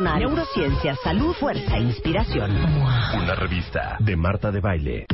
Neurociencia, salud, fuerza e inspiración. Una revista de Marta de Baile.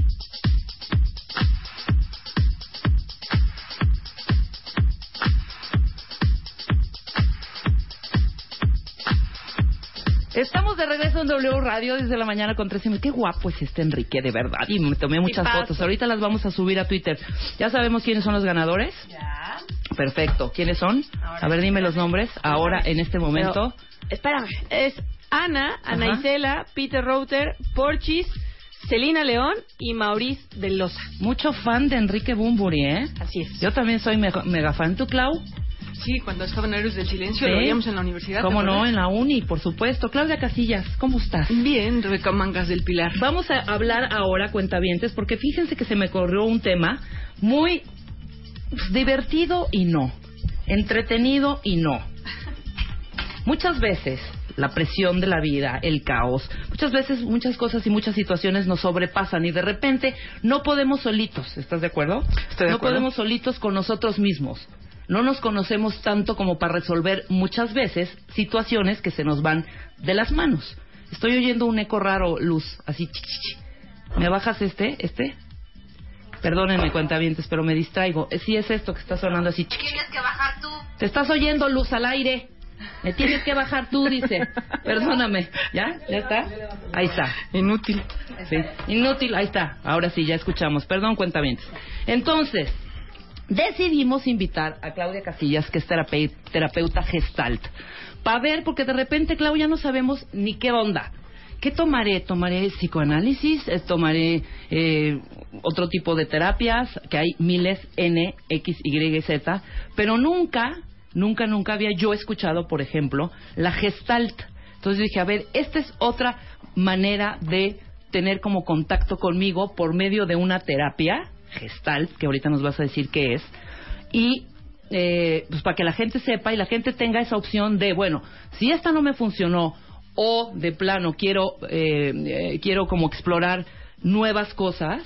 Estamos de regreso en W Radio desde la mañana con 13 Qué guapo es este Enrique, de verdad. Y me tomé muchas fotos. Ahorita las vamos a subir a Twitter. ¿Ya sabemos quiénes son los ganadores? Ya. Perfecto. ¿Quiénes son? a ver, dime los nombres. Ahora, en este momento. Espérame. Es Ana, Ana Isela, Peter Router, Porchis, Celina León y Maurice de Loza. Mucho fan de Enrique Bumburi, ¿eh? Así es. Yo también soy mega, mega fan. ¿Tú, Clau? Sí, cuando estaba en Héroes del Silencio, Sí. lo veíamos en la universidad. ¿Cómo ¿te no? En la uni, por supuesto. Claudia Casillas, ¿cómo estás? Bien, Rebeca Mangas del Pilar. Vamos a hablar ahora, cuentavientes, porque fíjense que se me corrió un tema muy divertido y no, entretenido y no. Muchas veces la presión de la vida, el caos, muchas veces muchas cosas y muchas situaciones nos sobrepasan y de repente no podemos solitos, ¿estás de acuerdo? Estoy de no acuerdo. podemos solitos con nosotros mismos. No nos conocemos tanto como para resolver muchas veces situaciones que se nos van de las manos. Estoy oyendo un eco raro, Luz, así. chi, chi, chi. ¿Me bajas este? ¿Este? Perdónenme, cuentavientes, pero me distraigo. Eh, Sí es esto que está sonando así. chi, chi, chi. Tienes que bajar tú. Te estás oyendo, Luz, al aire. Me tienes que bajar tú, dice. Perdóname. ¿Ya? ¿Ya está? Ahí está. Inútil. Sí. Inútil, ahí está. Ahora sí, ya escuchamos. Perdón, cuentavientes. Entonces, decidimos invitar a Claudia Casillas, que es terapeu- terapeuta gestalt, para ver, porque de repente, Claudia, no sabemos ni qué onda. ¿Qué tomaré? ¿Tomaré psicoanálisis? Eh, ¿Tomaré eh, otro tipo de terapias? Que hay miles, N, X, Y, Z. Pero nunca, nunca, nunca había yo escuchado, por ejemplo, la gestalt. Entonces dije, a ver, esta es otra manera de tener como contacto conmigo por medio de una terapia gestalt, que ahorita nos vas a decir qué es, y eh, pues para que la gente sepa y la gente tenga esa opción de, bueno, si esta no me funcionó o de plano quiero, eh, eh, quiero como explorar nuevas cosas,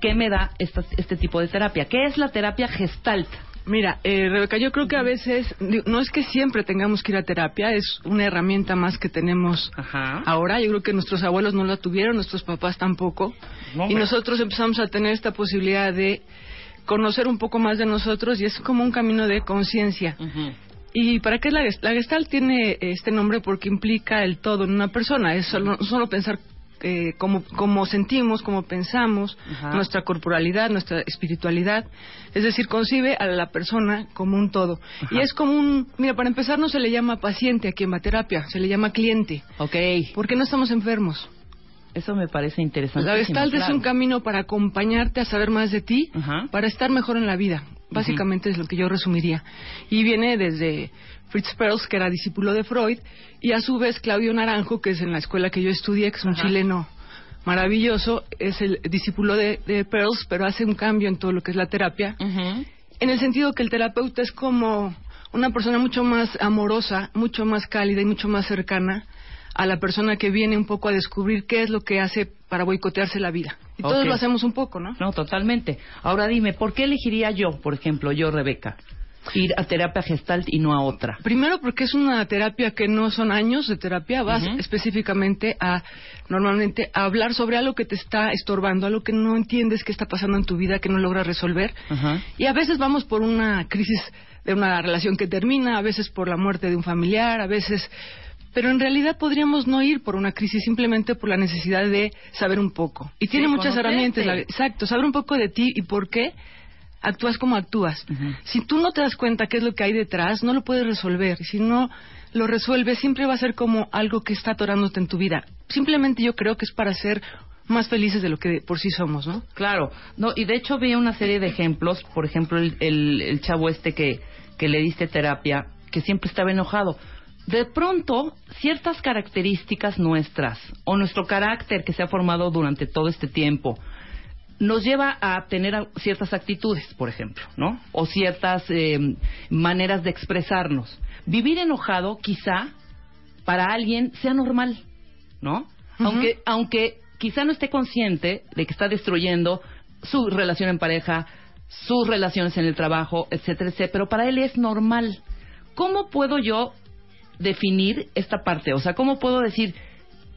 ¿qué me da esta- este tipo de terapia? ¿Qué es la terapia gestalt? Mira, eh, Rebeca, yo creo que a veces, no es que siempre tengamos que ir a terapia, es una herramienta más que tenemos Ajá. ahora. Yo creo que nuestros abuelos no la tuvieron, nuestros papás tampoco. No, y nosotros empezamos a tener esta posibilidad de conocer un poco más de nosotros y es como un camino de conciencia. ¿Y para qué es la Gestalt? La Gestalt tiene este nombre porque implica el todo en una persona. Es solo pensar eh, cómo, cómo sentimos, cómo pensamos, Ajá. nuestra corporalidad, nuestra espiritualidad. Es decir, concibe a la persona como un todo. Ajá. Y es como un... Mira, para empezar no se le llama paciente aquí en terapia, se le llama cliente. Ok, Porque no estamos enfermos. eso me parece interesante. La Gestalt es un camino para acompañarte a saber más de ti, Ajá. para estar mejor en la vida. Básicamente es lo que yo resumiría. Y viene desde Fritz Perls, que era discípulo de Freud, y a su vez Claudio Naranjo, que es en la escuela que yo estudié, que es un Ajá. chileno maravilloso, es el discípulo de, de Perls, pero hace un cambio en todo lo que es la terapia, en el sentido que el terapeuta es como una persona mucho más amorosa, mucho más cálida y mucho más cercana a la persona que viene un poco a descubrir qué es lo que hace para boicotearse la vida. Y todos lo hacemos un poco, ¿no? No, totalmente. Ahora dime, ¿por qué elegiría yo, por ejemplo, yo, Rebeca, ir a terapia gestalt y no a otra? Primero porque es una terapia que no son años de terapia, vas específicamente a normalmente a hablar sobre algo que te está estorbando, algo que no entiendes que está pasando en tu vida, que no logras resolver. Ajá. Y a veces vamos por una crisis de una relación que termina, a veces por la muerte de un familiar, a veces pero en realidad podríamos no ir por una crisis simplemente por la necesidad de saber un poco. Y tiene muchas herramientas, la- exacto, saber un poco de ti y por qué actúas como actúas. Si tú no te das cuenta qué es lo que hay detrás, no lo puedes resolver. Y si no lo resuelves, siempre va a ser como algo que está atorándote en tu vida. Simplemente yo creo que es para ser más felices de lo que por sí somos, ¿no? Claro, no, y de hecho vi una serie de ejemplos, por ejemplo, el, el- el chavo este que, que le diste terapia, que siempre estaba enojado. De pronto, ciertas características nuestras, o nuestro carácter que se ha formado durante todo este tiempo, nos lleva a tener ciertas actitudes, por ejemplo, ¿no? O ciertas eh, maneras de expresarnos. Vivir enojado, quizá, para alguien sea normal, ¿no? Aunque, aunque quizá no esté consciente de que está destruyendo su relación en pareja, sus relaciones en el trabajo, etcétera, etcétera, pero para él es normal. ¿Cómo puedo yo definir esta parte? O sea, ¿cómo puedo decir,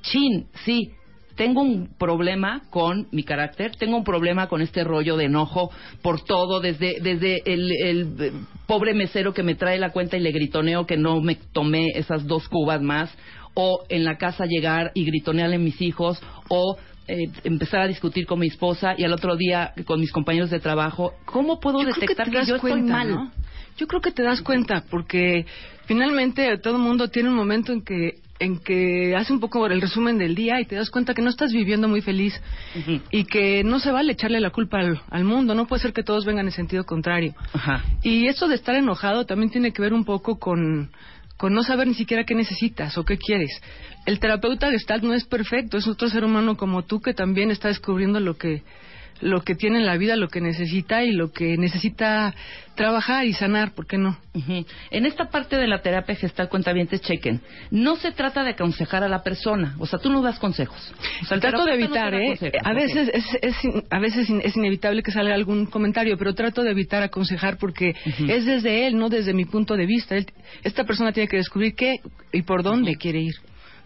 chin, sí, tengo un problema con mi carácter, tengo un problema con este rollo de enojo por todo, desde, desde el, el, eh, pobre mesero que me trae la cuenta y le gritoneo que no me tomé esas dos cubas más, o en la casa llegar y gritonearle a mis hijos, o eh, empezar a discutir con mi esposa y al otro día con mis compañeros de trabajo. ¿Cómo puedo Yo detectar te que, yo estoy mal? ¿no? Yo creo que te das cuenta porque finalmente todo el mundo tiene un momento en que en que hace un poco el resumen del día y te das cuenta que no estás viviendo muy feliz y que no se vale echarle la culpa al, al mundo, no puede ser que todos vengan en sentido contrario. Ajá. Y esto de estar enojado también tiene que ver un poco con, con no saber ni siquiera qué necesitas o qué quieres. El terapeuta Gestalt no es perfecto, es otro ser humano como tú que también está descubriendo lo que lo que tiene en la vida, lo que necesita y lo que necesita trabajar y sanar, ¿por qué no? En esta parte de la terapia gestal cuentavientes chequen, no se trata de aconsejar a la persona, o sea, tú no das consejos. O sea, el trato de no evitar, ¿eh? A veces, es, es a veces es inevitable que salga algún comentario, pero trato de evitar aconsejar porque es desde él, no desde mi punto de vista. Él- esta persona tiene que descubrir qué y por dónde quiere ir.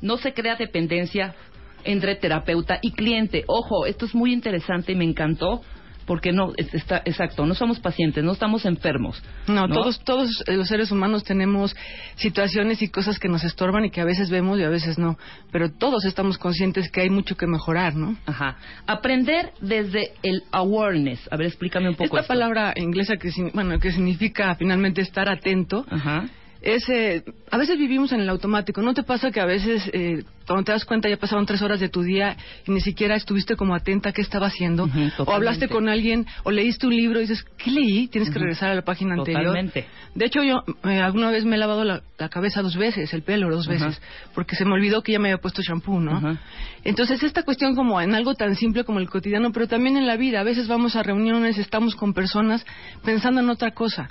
no se crea dependencia entre terapeuta y cliente. Ojo, esto es muy interesante y me encantó porque no, es- está, exacto, no somos pacientes, no estamos enfermos. No, todos todos los seres humanos tenemos situaciones y cosas que nos estorban y que a veces vemos y a veces no, pero todos estamos conscientes que hay mucho que mejorar, ¿no? Ajá. Aprender desde el awareness. A ver, explícame un poco Esta esto. palabra inglesa que bueno que significa finalmente estar atento Ajá. es eh, a veces vivimos en el automático. ¿No te pasa que a veces eh, cuando te das cuenta ya pasaron tres horas de tu día y ni siquiera estuviste como atenta a qué estaba haciendo? O hablaste con alguien o leíste un libro y dices, ¿qué leí? Tienes que regresar a la página anterior. Totalmente. De hecho, yo eh, alguna vez me he lavado la, la cabeza dos veces, el pelo dos veces, porque se me olvidó que ya me había puesto shampoo, ¿no? Entonces, esta cuestión como en algo tan simple como el cotidiano, pero también en la vida. A veces vamos a reuniones, estamos con personas pensando en otra cosa.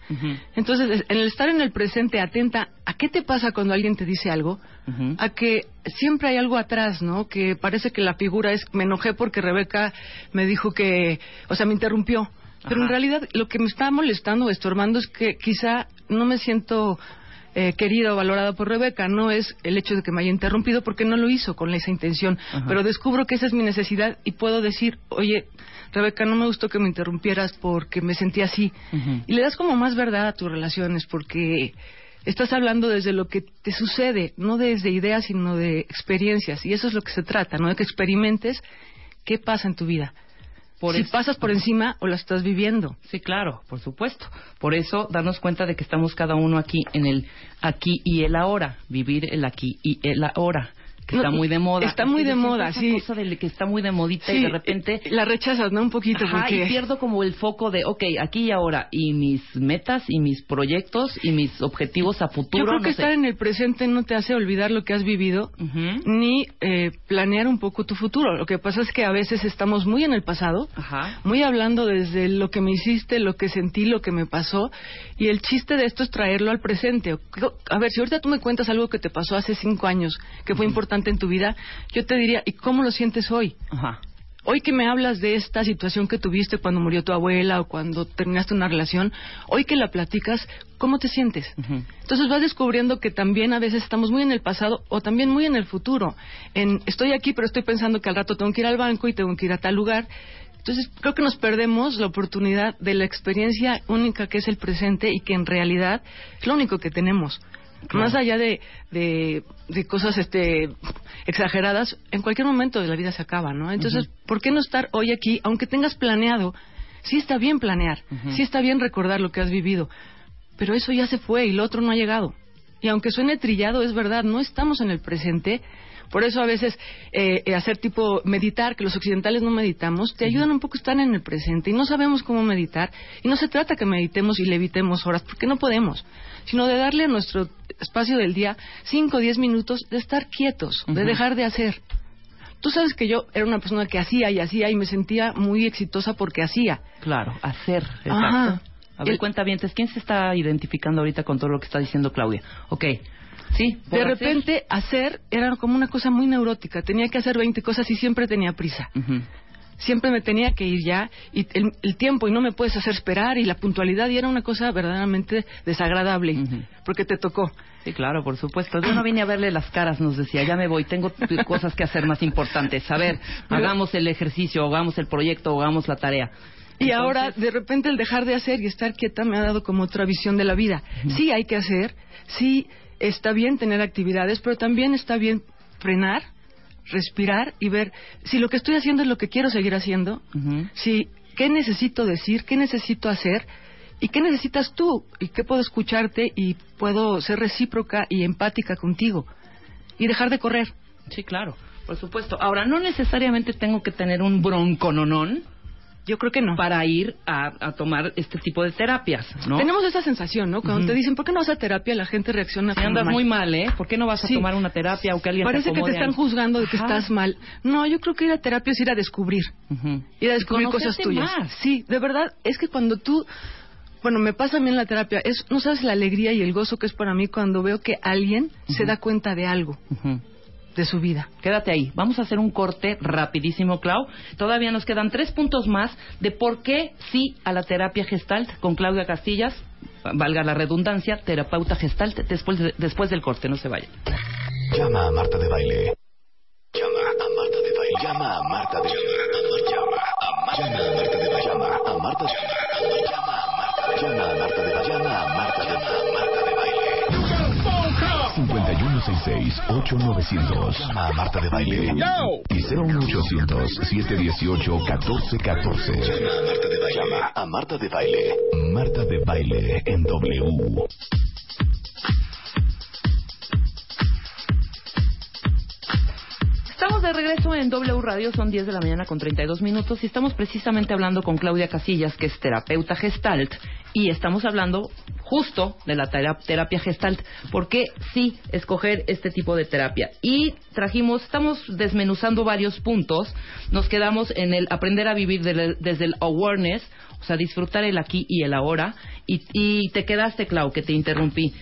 Entonces, en el estar en el presente, atenta a qué te pasa cuando alguien te dice algo, a que siempre hay algo atrás, ¿no? Que parece que la figura es, me enojé porque Rebeca me dijo que, o sea, me interrumpió. Pero Ajá. en realidad lo que me está molestando o estorbando es que quizá no me siento eh, querida o valorada por Rebeca. No es el hecho de que me haya interrumpido porque no lo hizo con esa intención. Ajá. Pero descubro que esa es mi necesidad y puedo decir, oye, Rebeca, no me gustó que me interrumpieras porque me sentí así. Y le das como más verdad a tus relaciones porque estás hablando desde lo que te sucede, no desde ideas, sino de experiencias. Y eso es lo que se trata, ¿no? De que experimentes qué pasa en tu vida. Por si eso- pasas por encima o la estás viviendo. Sí, claro, por supuesto. Por eso, darnos cuenta de que estamos cada uno aquí en el aquí y el ahora. Vivir el aquí y el ahora. Que No, está muy de moda. está Es muy de moda, esa sí. cosa de que está muy de modita y de repente... La rechazas, ¿no? Un poquito Ajá, porque... y pierdo como el foco de, ok, aquí y ahora, y mis metas, y mis proyectos, y mis objetivos a futuro. Yo creo no que sé. estar en el presente no te hace olvidar lo que has vivido ni eh, planear un poco tu futuro. Lo que pasa es que a veces estamos muy en el pasado, Ajá. muy hablando desde lo que me hiciste, lo que sentí, lo que me pasó, y el chiste de esto es traerlo al presente. A ver, si ahorita tú me cuentas algo que te pasó hace cinco años, que fue importante en tu vida, yo te diría, ¿y cómo lo sientes hoy? Ajá. Hoy que me hablas de esta situación que tuviste cuando murió tu abuela o cuando terminaste una relación, hoy que la platicas, ¿cómo te sientes? Entonces vas descubriendo que también a veces estamos muy en el pasado o también muy en el futuro. En, estoy aquí, pero estoy pensando que al rato tengo que ir al banco y tengo que ir a tal lugar. Entonces creo que nos perdemos la oportunidad de la experiencia única que es el presente y que en realidad es lo único que tenemos. Más allá de, de, cosas este, exageradas, en cualquier momento de la vida se acaba, ¿no? Entonces, ¿por qué no estar hoy aquí, aunque tengas planeado? Sí está bien planear, sí está bien recordar lo que has vivido, pero eso ya se fue y lo otro no ha llegado. Y aunque suene trillado, es verdad, no estamos en el presente. Por eso a veces eh, eh, hacer tipo meditar, que los occidentales no meditamos, te ayudan un poco a estar en el presente y no sabemos cómo meditar. Y no se trata que meditemos y levitemos horas, porque no podemos, sino de darle a nuestro espacio del día 5 o 10 minutos de estar quietos, de dejar de hacer. Tú sabes que yo era una persona que hacía y hacía y me sentía muy exitosa porque hacía. Claro, hacer. Exacto. A ver, cuenta bien, ¿quién se está identificando ahorita con todo lo que está diciendo Claudia? Ok. Sí, de repente hacer? era como una cosa muy neurótica. Tenía que hacer 20 cosas y siempre tenía prisa siempre me tenía que ir ya y el, tiempo y no me puedes hacer esperar y la puntualidad y era una cosa verdaderamente desagradable porque te tocó. Sí, claro, por supuesto. Yo no vine a verle las caras, nos decía, ya me voy, tengo cosas que hacer más importantes. A ver, hagamos el ejercicio, hagamos el proyecto, hagamos la tarea. Y ahora, de repente, el dejar de hacer y estar quieta me ha dado como otra visión de la vida. Sí hay que hacer, sí está bien tener actividades, pero también está bien frenar, respirar y ver si lo que estoy haciendo es lo que quiero seguir haciendo, si qué necesito decir, qué necesito hacer y qué necesitas tú y qué puedo escucharte y puedo ser recíproca y empática contigo y dejar de correr. Sí, claro, por supuesto. Ahora, no necesariamente tengo que tener un broncononón yo creo que no. Para ir a, tomar este tipo de terapias, ¿no? Tenemos esa sensación, ¿no? Cuando te dicen, ¿por qué no vas a terapia? La gente reacciona si andas muy mal, ¿eh? ¿Por qué no vas a tomar una terapia o que alguien Parece que te están juzgando de que estás mal. No, yo creo que ir a terapia es ir a descubrir. Ir a descubrir cosas tuyas. Sí, de verdad, es que cuando tú... Bueno, me pasa a mí en la terapia. Es, no sabes la alegría y el gozo que es para mí cuando veo que alguien se da cuenta de algo de su vida. Quédate ahí. Vamos a hacer un corte rapidísimo, Clau. Todavía nos quedan tres puntos más de por qué sí a la terapia gestalt con Claudia Castillas, valga la redundancia, terapeuta gestalt, después, después del corte. No se vaya. Llama a Marta de Baile. Llama a Marta de Baile. Llama a Marta de Baile. Llama a Marta de Baile. Llama a Marta de Baile. Llama 5166-8900. Llama a Marta de Baile. Y 01800-718-1414. Llama a Marta de Baile. Llama a Marta de Baile. Marta de Baile en W. Estamos de regreso en W Radio, son 10 de la mañana con 32 minutos y estamos precisamente hablando con Claudia Casillas, que es terapeuta gestalt, y estamos hablando justo de la terapia gestalt. ¿Por qué sí escoger este tipo de terapia? Y trajimos, estamos desmenuzando varios puntos, nos quedamos en el aprender a vivir desde el awareness, o sea, disfrutar el aquí y el ahora, y, te quedaste, Clau, que te interrumpí.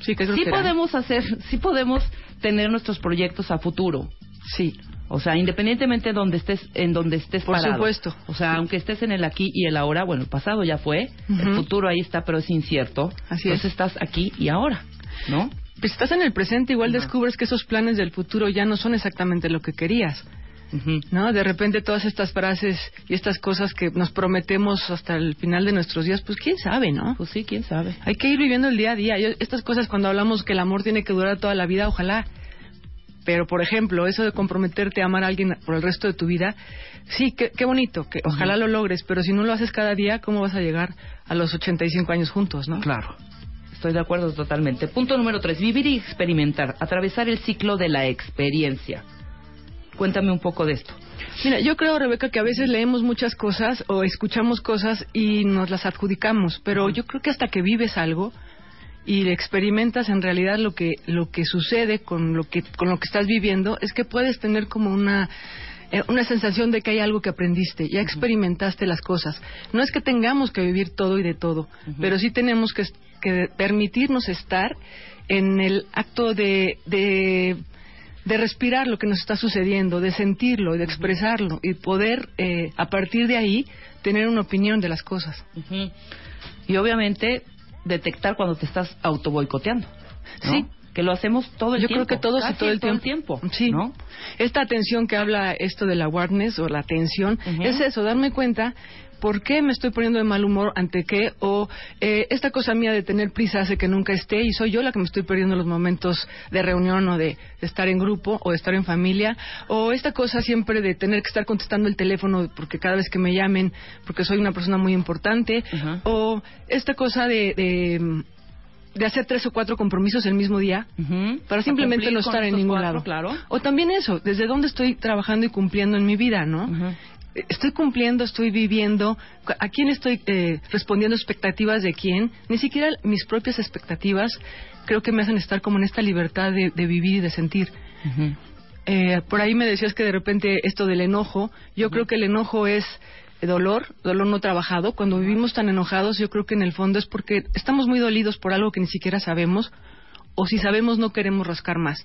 Sí, que sí podemos hacer, sí podemos tener nuestros proyectos a futuro Sí. O sea, independientemente de donde estés, en donde estés Por supuesto. O sea, aunque estés en el aquí y el ahora, bueno, el pasado ya fue, el futuro ahí está, pero es incierto. Así Entonces es. estás aquí y ahora, ¿no? Pues estás en el presente, igual descubres que esos planes del futuro ya no son exactamente lo que querías. ¿No? De repente todas estas frases y estas cosas que nos prometemos hasta el final de nuestros días, pues quién sabe, ¿no? Pues sí, quién sabe. Hay que ir viviendo el día a día. estas cosas cuando hablamos que el amor tiene que durar toda la vida, ojalá pero, por ejemplo, eso de comprometerte a amar a alguien por el resto de tu vida, sí, qué, bonito, que ojalá lo logres, pero si no lo haces cada día, ¿cómo vas a llegar a los 85 años juntos, no? Claro. Estoy de acuerdo totalmente. Punto número tres, vivir y experimentar, atravesar el ciclo de la experiencia. Cuéntame un poco de esto. Mira, yo creo, Rebeca, que a veces leemos muchas cosas o escuchamos cosas y nos las adjudicamos, pero yo creo que hasta que vives algo, y experimentas en realidad lo que lo que sucede con lo que con lo que estás viviendo es que puedes tener como una eh, una sensación de que hay algo que aprendiste, ya experimentaste las cosas. No es que tengamos que vivir todo y de todo, pero sí tenemos que, que, permitirnos estar en el acto de, de de respirar lo que nos está sucediendo, de sentirlo, de expresarlo y poder eh, a partir de ahí tener una opinión de las cosas. Y obviamente detectar cuando te estás auto boicoteando. Sí. Que lo hacemos todo el Yo tiempo. creo que todos y todo el tiempo. Sí. ¿no? Esta atención que habla esto de la awareness o la atención es eso, darme cuenta por qué me estoy poniendo de mal humor ante qué o eh, esta cosa mía de tener prisa hace que nunca esté y soy yo la que me estoy perdiendo los momentos de reunión o de, de estar en grupo o de estar en familia o esta cosa siempre de tener que estar contestando el teléfono porque cada vez que me llamen porque soy una persona muy importante o esta cosa de, de de hacer tres o cuatro compromisos el mismo día para simplemente no estar en ningún cuatro, lado. Claro. O también eso, desde dónde estoy trabajando y cumpliendo en mi vida, ¿no? Estoy cumpliendo, estoy viviendo, a quién estoy eh, respondiendo expectativas de quién, ni siquiera mis propias expectativas creo que me hacen estar como en esta libertad de, de vivir y de sentir. Eh, por ahí me decías que de repente esto del enojo, yo creo que el enojo es dolor, dolor no trabajado. Cuando vivimos tan enojados, yo creo que en el fondo es porque estamos muy dolidos por algo que ni siquiera sabemos, o si sabemos no queremos rascar más.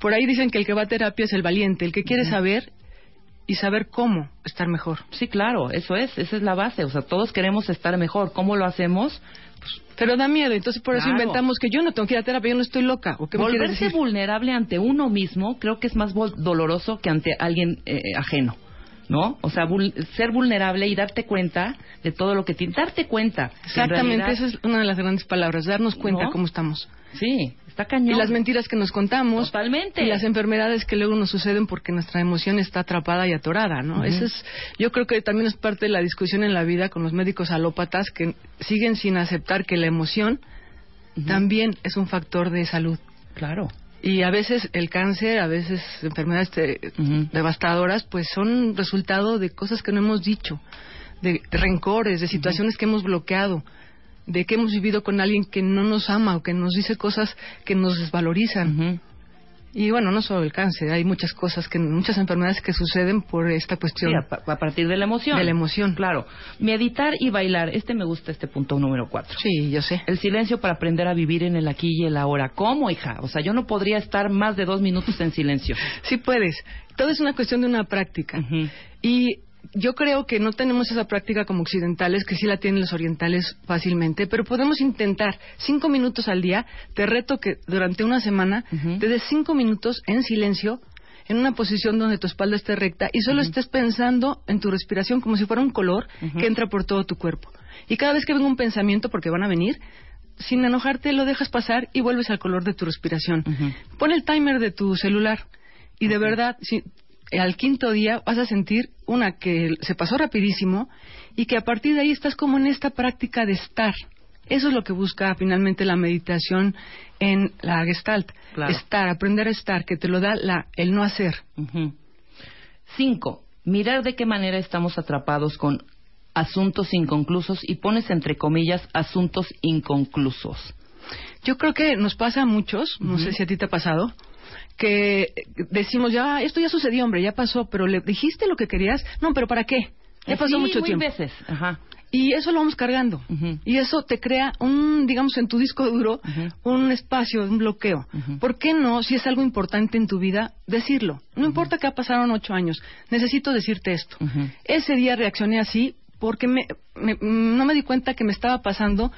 Por ahí dicen que el que va a terapia es el valiente, el que quiere saber y saber cómo estar mejor. Sí, claro, eso es, esa es la base. O sea, todos queremos estar mejor. ¿Cómo lo hacemos? Pero da miedo, entonces por eso inventamos que yo no tengo que ir a terapia, yo no estoy loca. ¿O qué Volverse decir? vulnerable ante uno mismo creo que es más doloroso que ante alguien eh, ajeno. ¿No? O sea, vul- ser vulnerable y darte cuenta de todo lo que tienes. Darte cuenta. Exactamente, realidad- esa es una de las grandes palabras, darnos cuenta ¿No? cómo estamos. Sí, está cañón. Y las mentiras que nos contamos. Totalmente. Y las enfermedades que luego nos suceden porque nuestra emoción está atrapada y atorada, ¿no? Eso es, yo creo que también es parte de la discusión en la vida con los médicos alópatas que siguen sin aceptar que la emoción también es un factor de salud. Claro. Y a veces el cáncer, a veces enfermedades Ujú. devastadoras, pues son resultado de cosas que no hemos dicho, de rencores, de situaciones que hemos bloqueado, de que hemos vivido con alguien que no nos ama o que nos dice cosas que nos desvalorizan. Y bueno, no solo el cáncer, hay muchas cosas, que muchas enfermedades que suceden por esta cuestión. Sí, a, pa- a partir de la emoción. De la emoción. Claro. Meditar y bailar. Este me gusta, este punto número cuatro. Sí, yo sé. El silencio para aprender a vivir en el aquí y el ahora. ¿Cómo, hija? O sea, yo no podría estar más de dos minutos en silencio. Sí puedes. Todo es una cuestión de una práctica. Y yo creo que no tenemos esa práctica como occidentales, que sí la tienen los orientales fácilmente, pero podemos intentar cinco minutos al día. Te reto que durante una semana te des cinco minutos en silencio, en una posición donde tu espalda esté recta y solo estés pensando en tu respiración como si fuera un color que entra por todo tu cuerpo. Y cada vez que venga un pensamiento, porque van a venir, sin enojarte lo dejas pasar y vuelves al color de tu respiración. Pon el timer de tu celular y de verdad, si, al quinto día vas a sentir una que se pasó rapidísimo y que a partir de ahí estás como en esta práctica de estar. Eso es lo que busca finalmente la meditación en la Gestalt. Claro. Estar, aprender a estar, que te lo da la, el no hacer. Cinco, mirar de qué manera estamos atrapados con asuntos inconclusos y pones entre comillas asuntos inconclusos. Yo creo que nos pasa a muchos, no sé si a ti te ha pasado, que decimos, ya, esto ya sucedió, hombre, ya pasó, pero le dijiste lo que querías. No, pero ¿para qué? Ya pasó Sí, mucho tiempo. veces. Ajá. Y eso lo vamos cargando. Y eso te crea un, digamos, en tu disco duro, un espacio, un bloqueo. Ujú. ¿Por qué no, si es algo importante en tu vida, decirlo? No importa que pasaron ocho años, necesito decirte esto. Ese día reaccioné así porque me, me- no me di cuenta que me estaba pasando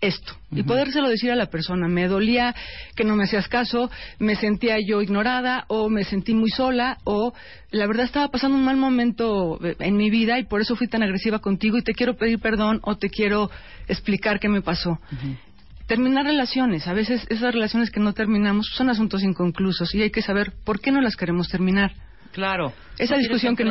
esto y podérselo decir a la persona. Me dolía que no me hacías caso, me sentía yo ignorada o me sentí muy sola o la verdad estaba pasando un mal momento eh, en mi vida y por eso fui tan agresiva contigo y te quiero pedir perdón o te quiero explicar qué me pasó. Terminar relaciones, a veces esas relaciones que no terminamos son asuntos inconclusos y hay que saber por qué no las queremos terminar. Claro. Esa No discusión que no-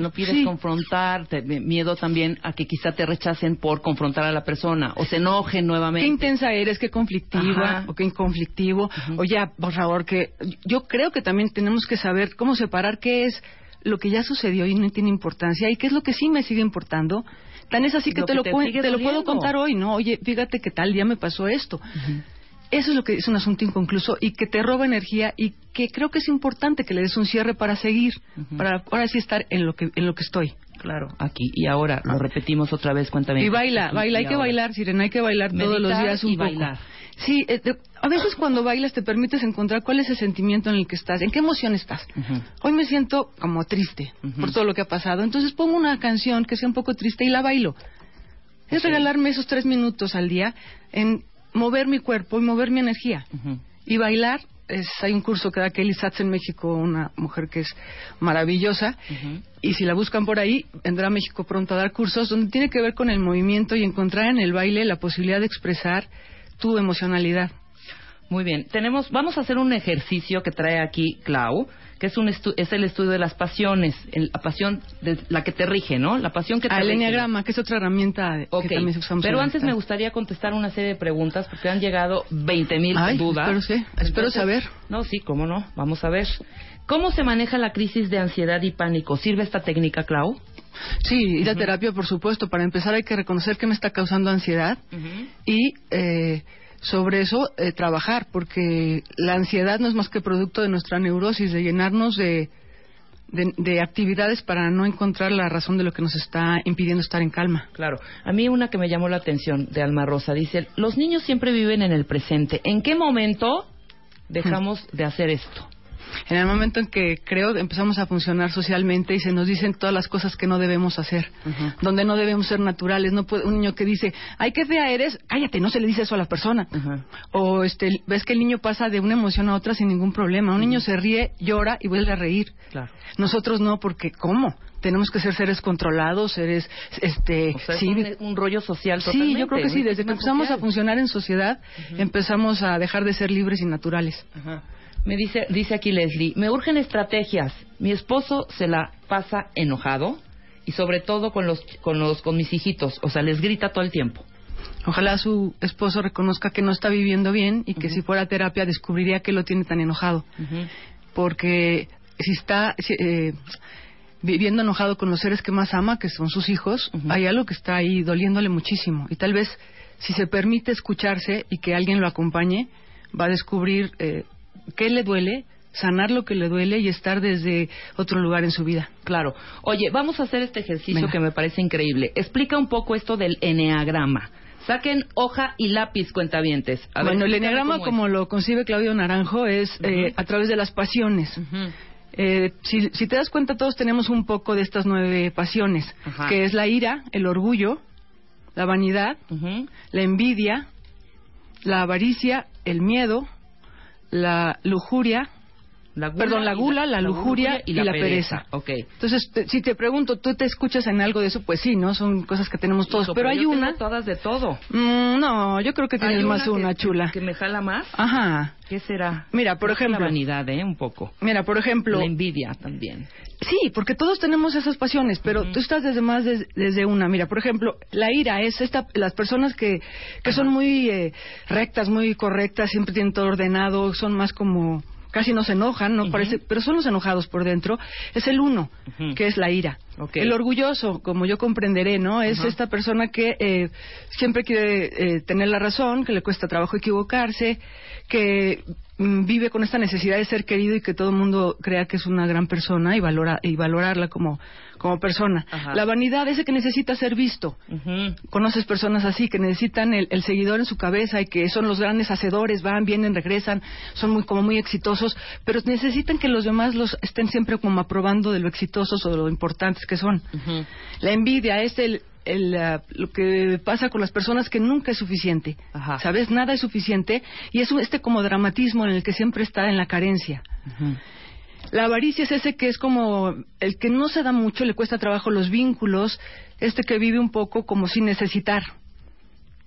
no quieres Sí. confrontarte, miedo también a que quizá te rechacen por confrontar a la persona o se enojen nuevamente. Qué intensa eres, qué conflictiva Ajá. o qué inconflictivo. O ya, por favor, que yo creo que también tenemos que saber cómo separar qué es lo que ya sucedió y no tiene importancia y qué es lo que sí me sigue importando. Tan es así que Lo te que lo, te lo puedo contar hoy, ¿no? Oye, fíjate que tal día me pasó esto. Eso es lo que es un asunto inconcluso y que te roba energía y que creo que es importante que le des un cierre para seguir, para ahora sí estar en lo que en lo que estoy. Claro, aquí y ahora lo repetimos otra vez, cuéntame. Y baila, baila, hay que bailar, Sirena, hay que bailar todos los días un y poco. bailar. Sí, eh, de- a veces cuando bailas te permites encontrar cuál es el sentimiento en el que estás, en qué emoción estás. Hoy me siento como triste por todo lo que ha pasado, entonces pongo una canción que sea un poco triste y la bailo. Es regalarme esos tres minutos al día en mover mi cuerpo y mover mi energía. Y bailar, es, hay un curso que da Kelly Satz en México, una mujer que es maravillosa, y si la buscan por ahí, vendrá a México pronto a dar cursos donde tiene que ver con el movimiento y encontrar en el baile la posibilidad de expresar tu emocionalidad. Muy bien, tenemos, vamos a hacer un ejercicio que trae aquí Clau, que es un estu- es el estudio de las pasiones, el- la pasión de la que te rige, ¿no? La pasión que te Al enneagrama, que es otra herramienta de- Ok, que también usamos. pero antes me gustaría contestar una serie de preguntas porque han llegado 20 mil Ay, dudas. espero sí, espero saber. No, sí, cómo no, vamos a ver. ¿Cómo se maneja la crisis de ansiedad y pánico? ¿Sirve esta técnica, Clau? Sí, ir a terapia, por supuesto. Para empezar hay que reconocer que me está causando ansiedad y eh, sobre eso eh, trabajar, porque la ansiedad no es más que producto de nuestra neurosis, de llenarnos de, de, de actividades para no encontrar la razón de lo que nos está impidiendo estar en calma. Claro. A mí una que me llamó la atención de Alma Rosa dice, los niños siempre viven en el presente. ¿En qué momento dejamos de hacer esto? En el momento en que creo empezamos a funcionar socialmente y se nos dicen todas las cosas que no debemos hacer, donde no debemos ser naturales, no puede, un niño que dice, ay, qué fea eres, cállate, no se le dice eso a la persona. O este, ves que el niño pasa de una emoción a otra sin ningún problema. Un niño se ríe, llora y vuelve a reír. Claro. Nosotros no, porque ¿cómo? Tenemos que ser seres controlados, seres, este, O sea, es sí, un, un rollo social sí, totalmente. yo creo que sí. Desde que empezamos a funcionar en sociedad, empezamos a dejar de ser libres y naturales. Ajá. Me dice, dice aquí Leslie, me urgen estrategias. Mi esposo se la pasa enojado y sobre todo con los, con los, con mis hijitos. O sea, les grita todo el tiempo. Ojalá su esposo reconozca que no está viviendo bien y que si fuera a terapia descubriría que lo tiene tan enojado. Porque si está si, eh, viviendo enojado con los seres que más ama, que son sus hijos, hay algo que está ahí doliéndole muchísimo. Y tal vez si se permite escucharse y que alguien lo acompañe, va a descubrir eh, qué le duele, sanar lo que le duele y estar desde otro lugar en su vida. Claro. Oye, vamos a hacer este ejercicio Venga. que me parece increíble. Explica un poco esto del eneagrama. Saquen hoja y lápiz, cuentavientes. A ver, bueno, el es. como lo concibe Claudio Naranjo, es eh, a través de las pasiones. Eh, si, si te das cuenta, todos tenemos un poco de estas nueve pasiones, que es la ira, el orgullo, la vanidad, la envidia, la avaricia, el miedo, la lujuria, La gula perdón, la gula, la, lujuria y, la, pereza. Ok. Entonces, te- si te pregunto, ¿tú te escuchas en algo de eso? Pues sí, ¿no? Son cosas que tenemos todos. Hijo, pero hay yo una... tengo todas de todo. Mm, no, yo creo que tienes Hay más que- una, chula. Que me jala más. Ajá. ¿Qué será? Mira, por ejemplo- La vanidad, ¿eh? Un poco. Mira, por ejemplo... La envidia también. Sí, porque todos tenemos esas pasiones, pero Ujú. tú estás desde más des- desde una. Mira, por ejemplo, la ira es esta, las personas que, que son muy eh, rectas, muy correctas, siempre tienen todo ordenado, son más como casi no se enojan, no parece, pero son los enojados por dentro. Es el uno, que es la ira. El orgulloso, como yo comprenderé, ¿no? Es Ajá. esta persona que eh, siempre quiere eh, tener la razón, que le cuesta trabajo equivocarse, que mm, vive con esta necesidad de ser querido y que todo el mundo crea que es una gran persona y valora y valorarla como como persona. Ajá. La vanidad ese que necesita ser visto. Conoces personas así que necesitan el, el seguidor en su cabeza y que son los grandes hacedores, van, vienen, regresan, son muy como muy exitosos, pero necesitan que los demás los estén siempre como aprobando de lo exitosos o de lo importantes que son. La envidia es el, el, ah, lo que pasa con las personas que nunca es suficiente. Ajá. ¿Sabes? Nada es suficiente y es un- este como dramatismo en el que siempre está en la carencia. Ujú. La avaricia es ese que es como el que no se da mucho, le cuesta trabajo los vínculos, este que vive un poco como sin necesitar.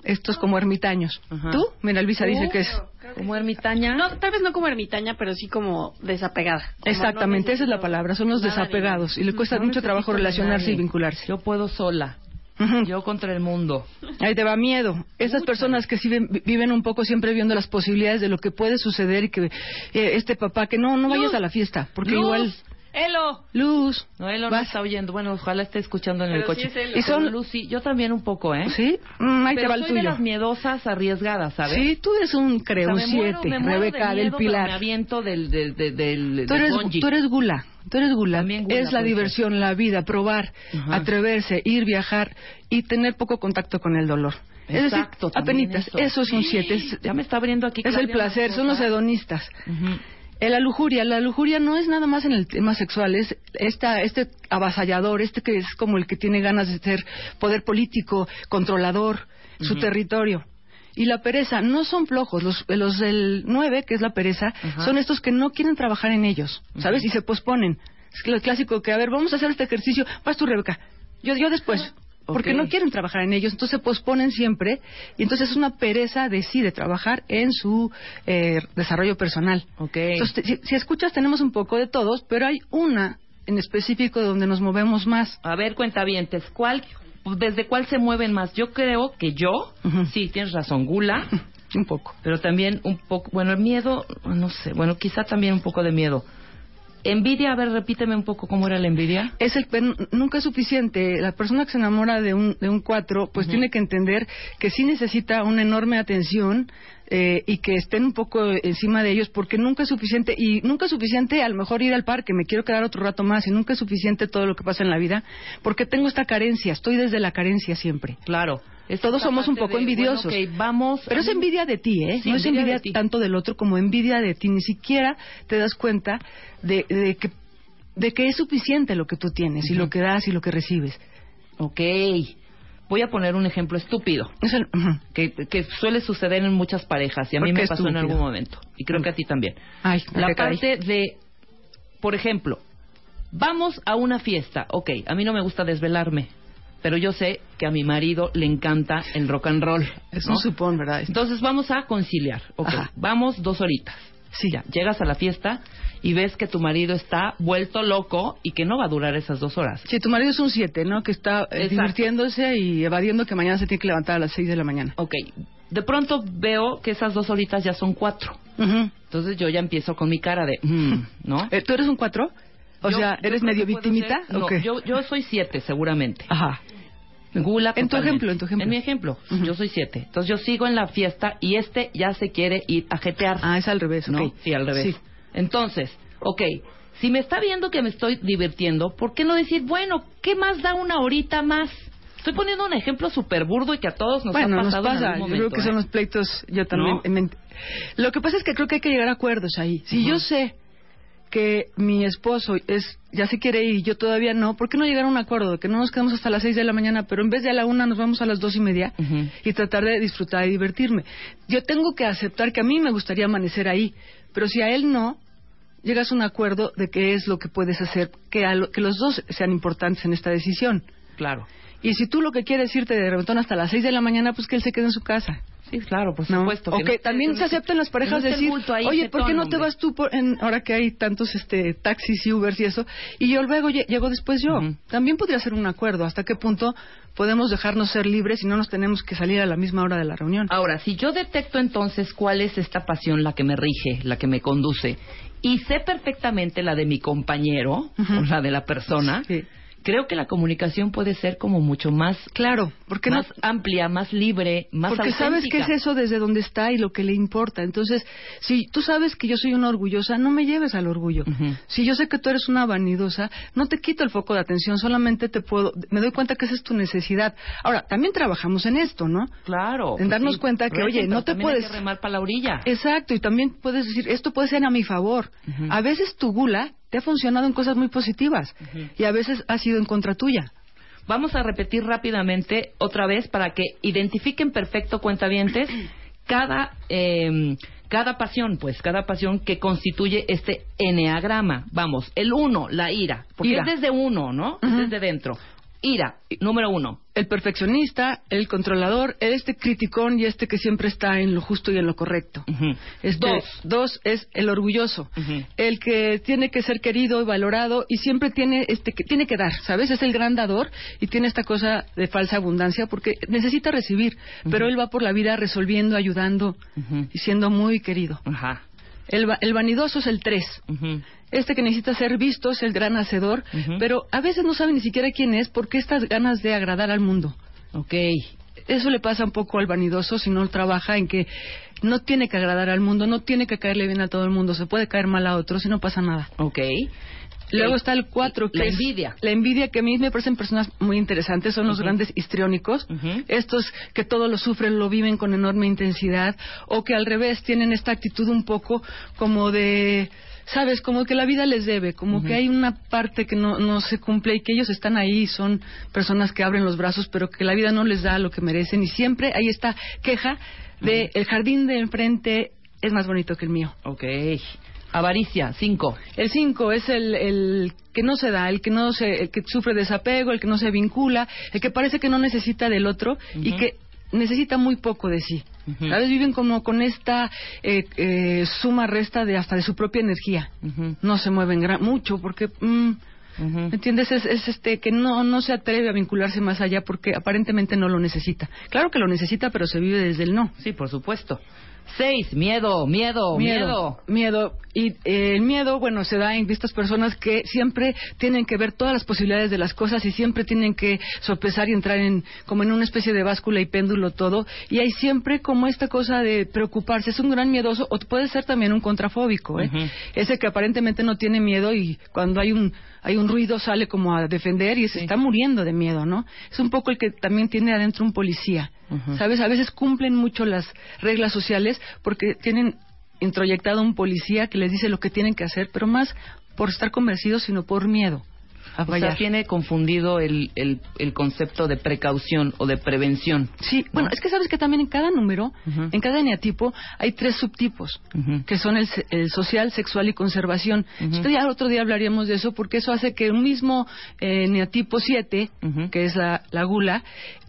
Estos como ermitaños. Ajá. ¿Tú? Mira, Luisa dice que es... Como ermitaña. No, tal vez no como ermitaña, pero sí como desapegada. Como Exactamente, no esa es la palabra, son los desapegados y le cuesta No mucho trabajo relacionarse y vincularse. Yo puedo sola. Yo contra el mundo. Ahí te va miedo. Esas Pucha. personas que sí ven- viven un poco siempre viendo las posibilidades de lo que puede suceder y que eh, este papá que no, no vayas Luz. a la fiesta, porque Luz. igual ¡Elo! luz. No, él no Vas. está oyendo. Bueno, ojalá esté escuchando en el Pero sí coche. es él. Y son- Lucy, yo también un poco, ¿eh? ¿Sí? Mm, ahí te Pero va el soy de tuyo. las miedosas arriesgadas, ¿sabes? Sí, tú eres un O sea, creo, me muero- siete, me muero de Rebeca del miedo, Me Pilar. aviento del, del, del, del, Tú del eres, tú eres gula, eres gula. También gula, es la diversión, la vida, probar, Ajá. atreverse, ir, viajar y tener poco contacto con el dolor. Es decir, apenitas. eso. Eso. es un 7. Ya me está abriendo aquí. Es el placer, son los hedonistas. Eh, La lujuria, la lujuria no es nada más en el tema sexual, es esta, este avasallador, este que es como el que tiene ganas de ser poder político, controlador, su territorio. Y la pereza, no son flojos, los, los del 9, que es la pereza, Ajá. son estos que no quieren trabajar en ellos, ¿sabes? Y se posponen. Es que lo clásico que, a ver, vamos a hacer este ejercicio, vas tú, Rebeca, yo, yo después. Porque no quieren trabajar en ellos, entonces se posponen siempre y entonces es una pereza decide trabajar en su eh, desarrollo personal. Ok. Entonces, si, si escuchas, tenemos un poco de todos, pero hay una en específico donde nos movemos más. A ver, cuentavientes, ¿cuál, ¿desde cuál se mueven más? Yo creo que yo, sí, tienes razón, gula, Un poco. pero también un poco, bueno, el miedo, no sé, bueno, quizá también un poco de miedo. Envidia, a ver, repíteme un poco cómo era la envidia. Es el, nunca es suficiente. La persona que se enamora de un, de un cuatro, pues tiene que entender que sí necesita una enorme atención eh, y que estén un poco encima de ellos, porque nunca es suficiente. Y nunca es suficiente a lo mejor ir al parque, me quiero quedar otro rato más, y nunca es suficiente todo lo que pasa en la vida, porque tengo esta carencia, estoy desde la carencia siempre. Claro. Es Todos somos un poco de, envidiosos. bueno, ok, vamos. Pero es envidia de ti, ¿eh? Sí, no es envidia envidia de ti. tanto del otro como envidia de ti. Ni siquiera te das cuenta de, de que de que es suficiente lo que tú tienes y lo que das y lo que recibes. Ok. Voy a poner un ejemplo estúpido. Es el- ujú. Que, que suele suceder en muchas parejas y a ¿Por mí me pasó en algún momento y creo que a ti también. Ay, La caray. parte de, por ejemplo, vamos a una fiesta. Ok, a mí no me gusta desvelarme, pero yo sé que a mi marido le encanta el rock and roll. Es ¿no? un supón, ¿verdad? Entonces vamos a conciliar. Ok, Ajá. vamos dos horitas. Sí. Ya, llegas a la fiesta y ves que tu marido está vuelto loco y que no va a durar esas dos horas. Si tu marido es un 7, ¿no? Que está eh, divirtiéndose y evadiendo que mañana se tiene que levantar a las 6 de la mañana. Ok, de pronto veo que esas dos horitas ya son cuatro. Entonces yo ya empiezo con mi cara de, mm, ¿no? Eh, ¿Tú eres un 4? O Yo- sea, ¿eres medio victimita? ser- ¿o no, qué? yo, yo soy siete, seguramente. Ajá. Gula En tu ejemplo, en tu ejemplo. En mi ejemplo, yo soy siete. Entonces yo sigo en la fiesta y este ya se quiere ir a jetear. Ah, es al revés, ¿no? ok. Sí, al revés. Sí. Entonces, ok, si me está viendo que me estoy divirtiendo, ¿por qué no decir, bueno, ¿qué más da una horita más? Estoy poniendo un ejemplo súper burdo y que a todos nos bueno, ha nos pasado en pasa. algún Yo momento. creo que son ¿eh? los pleitos. Yo también. Lo que pasa es que creo que hay que llegar a acuerdos ahí. Si yo sé que mi esposo es ya se quiere ir y yo todavía no, ¿por qué no llegar a un acuerdo de que no nos quedamos hasta las seis de la mañana, pero en vez de a la una nos vamos a las dos y media y tratar de disfrutar y divertirme? Yo tengo que aceptar que a mí me gustaría amanecer ahí, pero si a él no, llegas a un acuerdo de qué es lo que puedes hacer, que, a lo- que los dos sean importantes en esta decisión. Claro. Y si tú lo que quieres es irte de reventón hasta las seis de la mañana, pues que él se quede en su casa. Sí, claro, por ¿no? supuesto. O que que no- también se aceptan las parejas decir, ahí oye, ¿por qué no te hombre". vas tú por, en, ahora que hay tantos este taxis y Ubers y eso? Y yo luego lle- llego después yo. También podría ser un acuerdo. ¿Hasta qué punto podemos dejarnos ser libres y no nos tenemos que salir a la misma hora de la reunión? Ahora, si yo detecto entonces cuál es esta pasión la que me rige, la que me conduce, y sé perfectamente la de mi compañero, o la de la persona, Sí. Creo que la comunicación puede ser como mucho más, Claro, porque no más amplia, más libre, más Porque sabes qué es eso desde donde está y lo que le importa. Entonces, si tú sabes que yo soy una orgullosa, no me lleves al orgullo. Si yo sé que tú eres una vanidosa, no te quito el foco de atención, solamente te puedo, me doy cuenta que esa es tu necesidad. Ahora, también trabajamos en esto, ¿no? Claro. pues En darnos cuenta que, oye, no te también hay puedes- que remar para la orilla. Exacto, y también puedes decir, esto puede ser a mi favor. A veces tu gula te ha funcionado en cosas muy positivas y a veces ha sido en contra tuya. Vamos a repetir rápidamente otra vez para que identifiquen perfecto cuentavientes cada eh, cada pasión, pues cada pasión que constituye este eneagrama. Vamos, el uno, la ira, porque Ira. es desde uno, ¿no? Es desde dentro. Ira, número uno. El perfeccionista, el controlador, este criticón y este que siempre está en lo justo y en lo correcto. Este, Dos. dos es el orgulloso, el que tiene que ser querido y valorado y siempre tiene este que tiene que dar, ¿sabes? Es el gran dador y tiene esta cosa de falsa abundancia porque necesita recibir, pero él va por la vida resolviendo, ayudando y siendo muy querido. Ajá. El, el vanidoso es el tres. Ujú. Este que necesita ser visto es el gran hacedor, pero a veces no sabe ni siquiera quién es porque estas ganas de agradar al mundo. Ok. Eso le pasa un poco al vanidoso si no trabaja en que no tiene que agradar al mundo, no tiene que caerle bien a todo el mundo, se puede caer mal a otros y no pasa nada. Ok. Luego está el 4, que La es envidia. La envidia, que a mí me parecen personas muy interesantes, son los grandes histriónicos, estos que todo lo sufren, lo viven con enorme intensidad, o que al revés tienen esta actitud un poco como de, sabes, como que la vida les debe, como que hay una parte que no, no se cumple y que ellos están ahí son personas que abren los brazos, pero que la vida no les da lo que merecen y siempre hay esta queja de el jardín de enfrente es más bonito que el mío. Ok. Avaricia, cinco. El 5 es el, el que no se da, el que no se, el que sufre desapego, el que no se vincula, el que parece que no necesita del otro y que necesita muy poco de sí. Ujú. ¿Sabes? Viven como con esta eh, eh, suma resta de hasta de su propia energía. No se mueven gran- mucho porque mm, Ujú. ¿Me entiendes? Es, es este que no, no se atreve a vincularse más allá porque aparentemente no lo necesita. Claro que lo necesita, pero se vive desde el no. Sí, por supuesto. Seis, miedo, miedo, miedo. Miedo. Y eh, el miedo, bueno, se da en estas personas que siempre tienen que ver todas las posibilidades de las cosas y siempre tienen que sopesar y entrar en como en una especie de báscula y péndulo todo. Y hay siempre como esta cosa de preocuparse. Es un gran miedoso o puede ser también un contrafóbico, ¿eh? Ese que aparentemente no tiene miedo y cuando hay un hay un ruido sale como a defender y se está muriendo de miedo, ¿no? Es un poco el que también tiene adentro un policía. ¿Sabes? A veces cumplen mucho las reglas sociales porque tienen introyectado un policía que les dice lo que tienen que hacer, pero más por estar convencidos, sino por miedo a O sea, tiene confundido el, el, el concepto de precaución o de prevención. Sí, bueno, es que sabes que también en cada número, en cada eneatipo, hay tres subtipos, que son el, social, sexual y conservación. Esto ya otro día hablaríamos de eso, porque eso hace que un mismo eh, eneatipo 7, Ujú. que es la, la gula,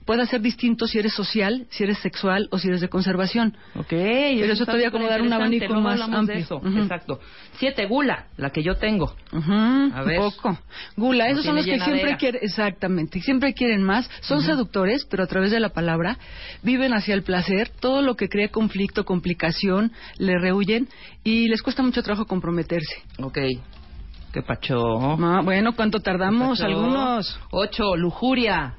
pueda ser distinto si eres social, si eres sexual o si eres de conservación. Ok. Pero eso está todavía como dar un abanico más de amplio. Exacto. Siete, gula, la que yo tengo. A ver. Un poco. Gula, No esos son los que siempre quieren, exactamente, siempre quieren más, son seductores, pero a través de la palabra viven hacia el placer, todo lo que crea conflicto, complicación, le rehuyen y les cuesta mucho trabajo comprometerse. Ok. ¿Qué pacho? Bueno, ¿cuánto tardamos? Algunos. Ocho, lujuria.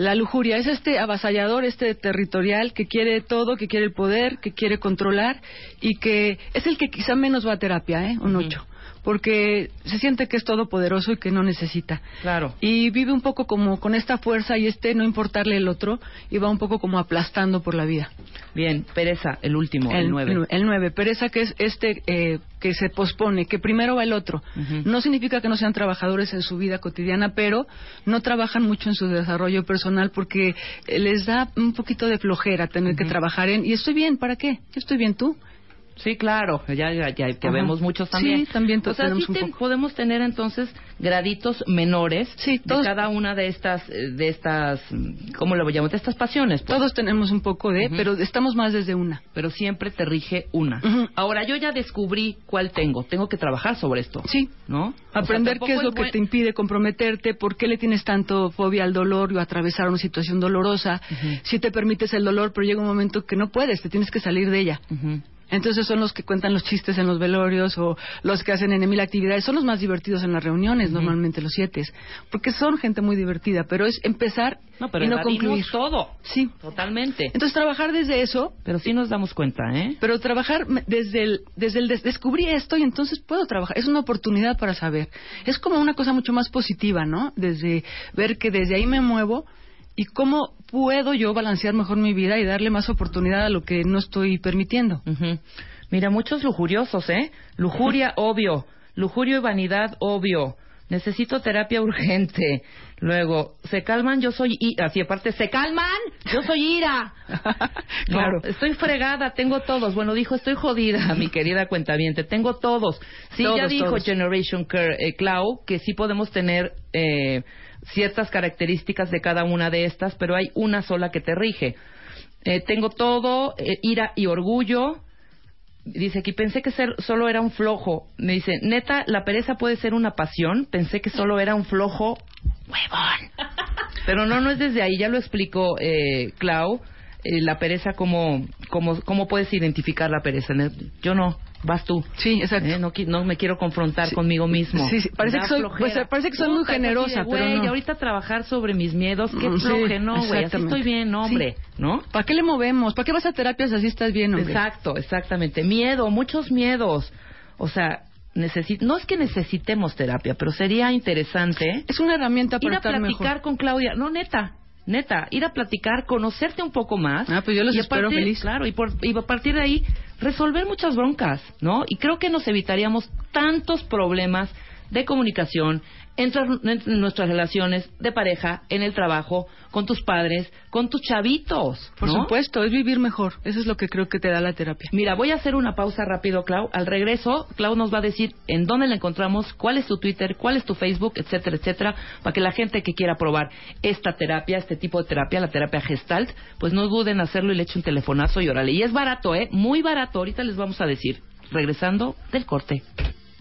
La lujuria es este avasallador, este territorial que quiere todo, que quiere el poder, que quiere controlar y que es el que quizá menos va a terapia, ¿eh? Un ocho. Porque se siente que es todopoderoso y que no necesita. Claro. Y vive un poco como con esta fuerza y este no importarle el otro y va un poco como aplastando por la vida. Bien, pereza, el último, el, nueve. El nueve. Pereza que es este eh, que se pospone, que primero va el otro. No significa que no sean trabajadores en su vida cotidiana, pero no trabajan mucho en su desarrollo personal porque eh, les da un poquito de flojera tener que trabajar en... Y estoy bien, ¿para qué? Yo estoy bien, ¿tú? Sí, claro, ya, ya, ya que Ajá. vemos muchos también. Sí, también O sea, tenemos sí un te- poco. podemos tener entonces graditos menores Sí, de cada una de estas, eh, de estas, mm, ¿cómo lo llamamos? De estas pasiones. pues. Todos tenemos un poco de, pero estamos más desde una. Pero siempre te rige una. Ahora, yo ya descubrí cuál tengo. Tengo que trabajar sobre esto. Sí, ¿No? O sea, Aprender qué es lo que buen- te impide comprometerte, por qué le tienes tanto fobia al dolor o a atravesar una situación dolorosa. Si te permites el dolor, pero llega un momento que no puedes, te tienes que salir de ella. Entonces son los que cuentan los chistes en los velorios o los que hacen en mil actividades. Son los más divertidos en las reuniones, normalmente los siete. Porque son gente muy divertida, pero es empezar No, pero y no concluir. todo. Sí. Totalmente. Entonces trabajar desde eso, Pero sí nos damos cuenta, ¿eh? pero trabajar desde el, desde el des- descubrí esto y entonces puedo trabajar. Es una oportunidad para saber. Es como una cosa mucho más positiva, ¿no? Desde ver que desde ahí me muevo y cómo puedo yo balancear mejor mi vida y darle más oportunidad a lo que no estoy permitiendo. Ujú. Mira, muchos lujuriosos, ¿eh? Lujuria, obvio. Lujurio y vanidad, obvio. Necesito terapia urgente. Luego, se calman, yo soy... i- Así, aparte, se calman, yo soy ira. Claro. No, estoy fregada, tengo todos. Bueno, dijo, estoy jodida, mi querida cuentaviente. Tengo todos. Sí, ya dijo todos. Generation Care, eh, Clau, que sí podemos tener eh, ciertas características de cada una de estas, pero hay una sola que te rige. Eh, tengo todo, eh, ira y orgullo. Dice aquí, pensé que ser, solo era un flojo. Me dice, neta, la pereza puede ser una pasión. Pensé que solo era un flojo huevón. Pero no, no es desde ahí. Ya lo explicó eh, Clau. eh, la pereza, cómo, cómo, cómo puedes identificar la pereza. Yo no, vas tú. Sí, exacto. Eh, no, no me quiero confrontar Sí. conmigo mismo. Sí, sí, parece que soy- pues, parece que soy muy Puta, así generosa, de, pero güey, no. ahorita trabajar sobre mis miedos, qué Mm, floje, no, güey. Así estoy bien, hombre, ¿no? ¿Para qué le movemos? ¿Para qué vas a terapias así estás bien, hombre? Exacto, exactamente. Miedo, muchos miedos. O sea, necesi- no es que necesitemos terapia, pero sería interesante Es una herramienta ir para a estar platicar mejor. con Claudia. No, neta, neta, ir a platicar, conocerte un poco más. Ah, pues yo los y espero partir- feliz. Claro, y, por, y a partir de ahí resolver muchas broncas, ¿no? Y creo que nos evitaríamos tantos problemas de comunicación entre, entre nuestras relaciones de pareja, en el trabajo, con tus padres, con tus chavitos. Por ¿no? supuesto, es vivir mejor. Eso es lo que creo que te da la terapia. Mira, voy a hacer una pausa rápido, Clau. Al regreso, Clau nos va a decir en dónde la encontramos, cuál es tu Twitter, cuál es tu Facebook, etcétera, etcétera, para que la gente que quiera probar esta terapia, este tipo de terapia, la terapia Gestalt, pues no duden en hacerlo y le eche un telefonazo y órale. Y es barato, ¿eh? Muy barato. Ahorita les vamos a decir. Regresando del corte.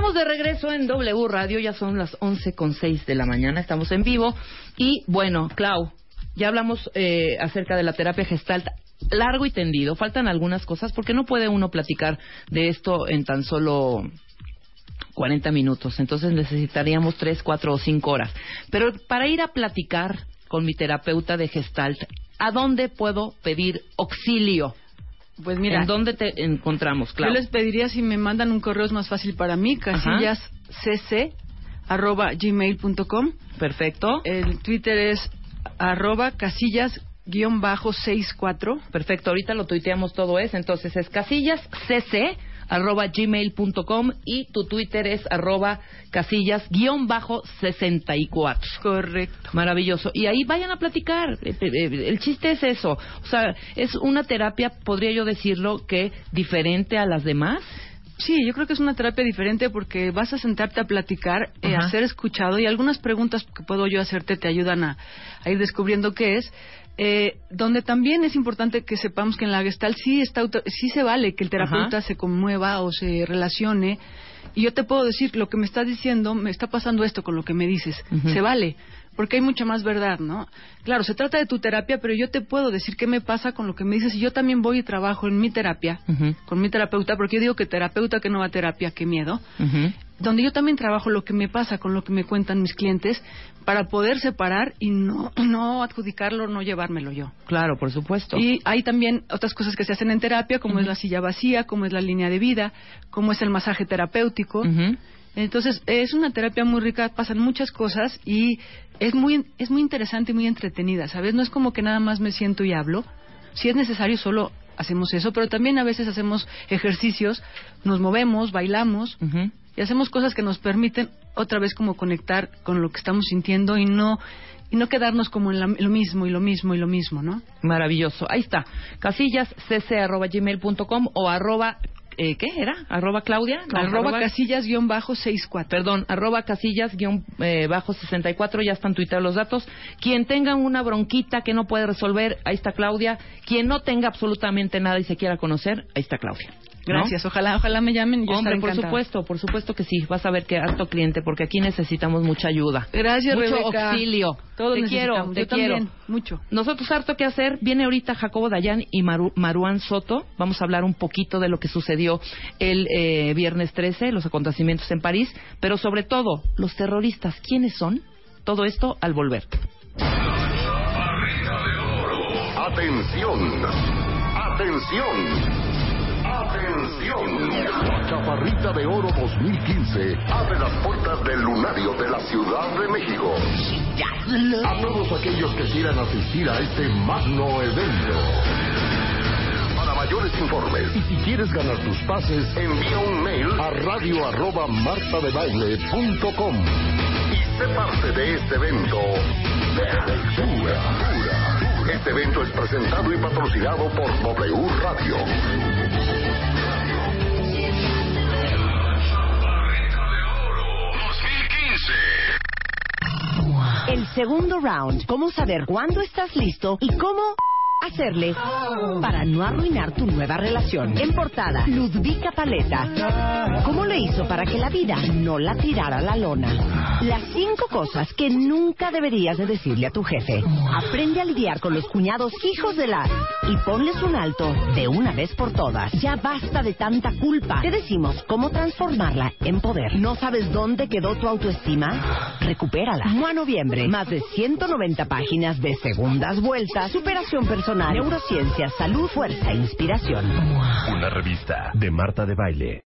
Estamos de regreso en W Radio, ya son las 11 con 6 de la mañana, estamos en vivo. Y bueno, Clau, ya hablamos eh, acerca de la terapia gestalt largo y tendido. Faltan algunas cosas porque no puede uno platicar de esto en tan solo 40 minutos. Entonces necesitaríamos 3, 4 o 5 horas. Pero para ir a platicar con mi terapeuta de gestalt, ¿a dónde puedo pedir auxilio? Pues mira, ¿En dónde te encontramos, Clau? yo les pediría si me mandan un correo es más fácil para mí, casillascc arroba gmail.com. Perfecto. El Twitter es arroba casillas guion bajo 64. Perfecto, ahorita lo tuiteamos todo eso. Entonces es casillascc arroba gmail.com y tu Twitter es arroba casillas guion bajo 64. Correcto. Maravilloso. Y ahí vayan a platicar. Eh, eh, eh, El chiste es eso. O sea, es una terapia, podría yo decirlo, que diferente a las demás. Sí, yo creo que es una terapia diferente porque vas a sentarte a platicar, eh, a ser escuchado y algunas preguntas que puedo yo hacerte te ayudan a, a ir descubriendo qué es. Eh, donde también es importante que sepamos que en la Gestalt sí, está, sí se vale que el terapeuta Ajá. se conmueva o se relacione. Y yo te puedo decir, lo que me estás diciendo, me está pasando esto con lo que me dices. Se vale, porque hay mucha más verdad, ¿no? Claro, se trata de tu terapia, pero yo te puedo decir qué me pasa con lo que me dices. Y yo también voy y trabajo en mi terapia, con mi terapeuta, porque yo digo que terapeuta que no va a terapia, qué miedo donde yo también trabajo lo que me pasa con lo que me cuentan mis clientes para poder separar y no, no adjudicarlo, no llevármelo yo. Claro, por supuesto. Y hay también otras cosas que se hacen en terapia, como es la silla vacía, como es la línea de vida, como es el masaje terapéutico. Entonces, es una terapia muy rica, pasan muchas cosas y es muy, es muy interesante y muy entretenida, ¿sabes? No es como que nada más me siento y hablo. Si es necesario, solo hacemos eso, pero también a veces hacemos ejercicios, nos movemos, bailamos y hacemos cosas que nos permiten otra vez como conectar con lo que estamos sintiendo y no y no quedarnos como en la- lo mismo y lo mismo y lo mismo, ¿no? Maravilloso. Ahí está. casillascc.gmail.com o arroba, eh, ¿qué era? ¿Arroba Claudia? No, arroba casillas-64. Perdón, arroba casillas guion, eh, bajo 64, ya están tuiteados los datos. Quien tenga una bronquita que no puede resolver, ahí está Claudia. Quien no tenga absolutamente nada y se quiera conocer, ahí está Claudia. ¿No? Gracias, ojalá ojalá me llamen yo Hombre, estaré por supuesto, por supuesto que sí. Vas a ver que harto cliente, porque aquí necesitamos mucha ayuda. Gracias, Mucho Rebeca. auxilio. Todos te quiero, te Yo quiero. también, mucho. Nosotros harto que hacer. Viene ahorita Jacobo Dayan y Maru- Maruán Soto. Vamos a hablar un poquito de lo que sucedió el eh, viernes 13, los acontecimientos en París, pero sobre todo, los terroristas, ¿quiénes son? Todo esto al volver. Atención, atención, atención. Chaparrita de Oro 2015 abre las puertas del lunario de la Ciudad de México. A todos aquellos que quieran asistir a este magno evento. Para mayores informes y si quieres ganar tus pases, envía un mail a radio arroba martadebaile.com y sé parte de este evento de aventura. Este evento es presentado y patrocinado por W Radio. Segundo round. ¿Cómo saber cuándo estás listo y cómo hacerle para no arruinar tu nueva relación. En portada, Ludvika Paleta. ¿Cómo le hizo para que la vida no la tirara a la lona? Las cinco cosas que nunca deberías de decirle a tu jefe. Aprende a lidiar con los cuñados hijos de la y ponles un alto de una vez por todas. Ya basta de tanta culpa. Te decimos cómo transformarla en poder. ¿No sabes dónde quedó tu autoestima? Recupérala. Mua Noviembre. Más de 190 páginas de segundas vueltas, superación personal, neurociencia, salud, fuerza e inspiración. Una revista de Marta de Baile.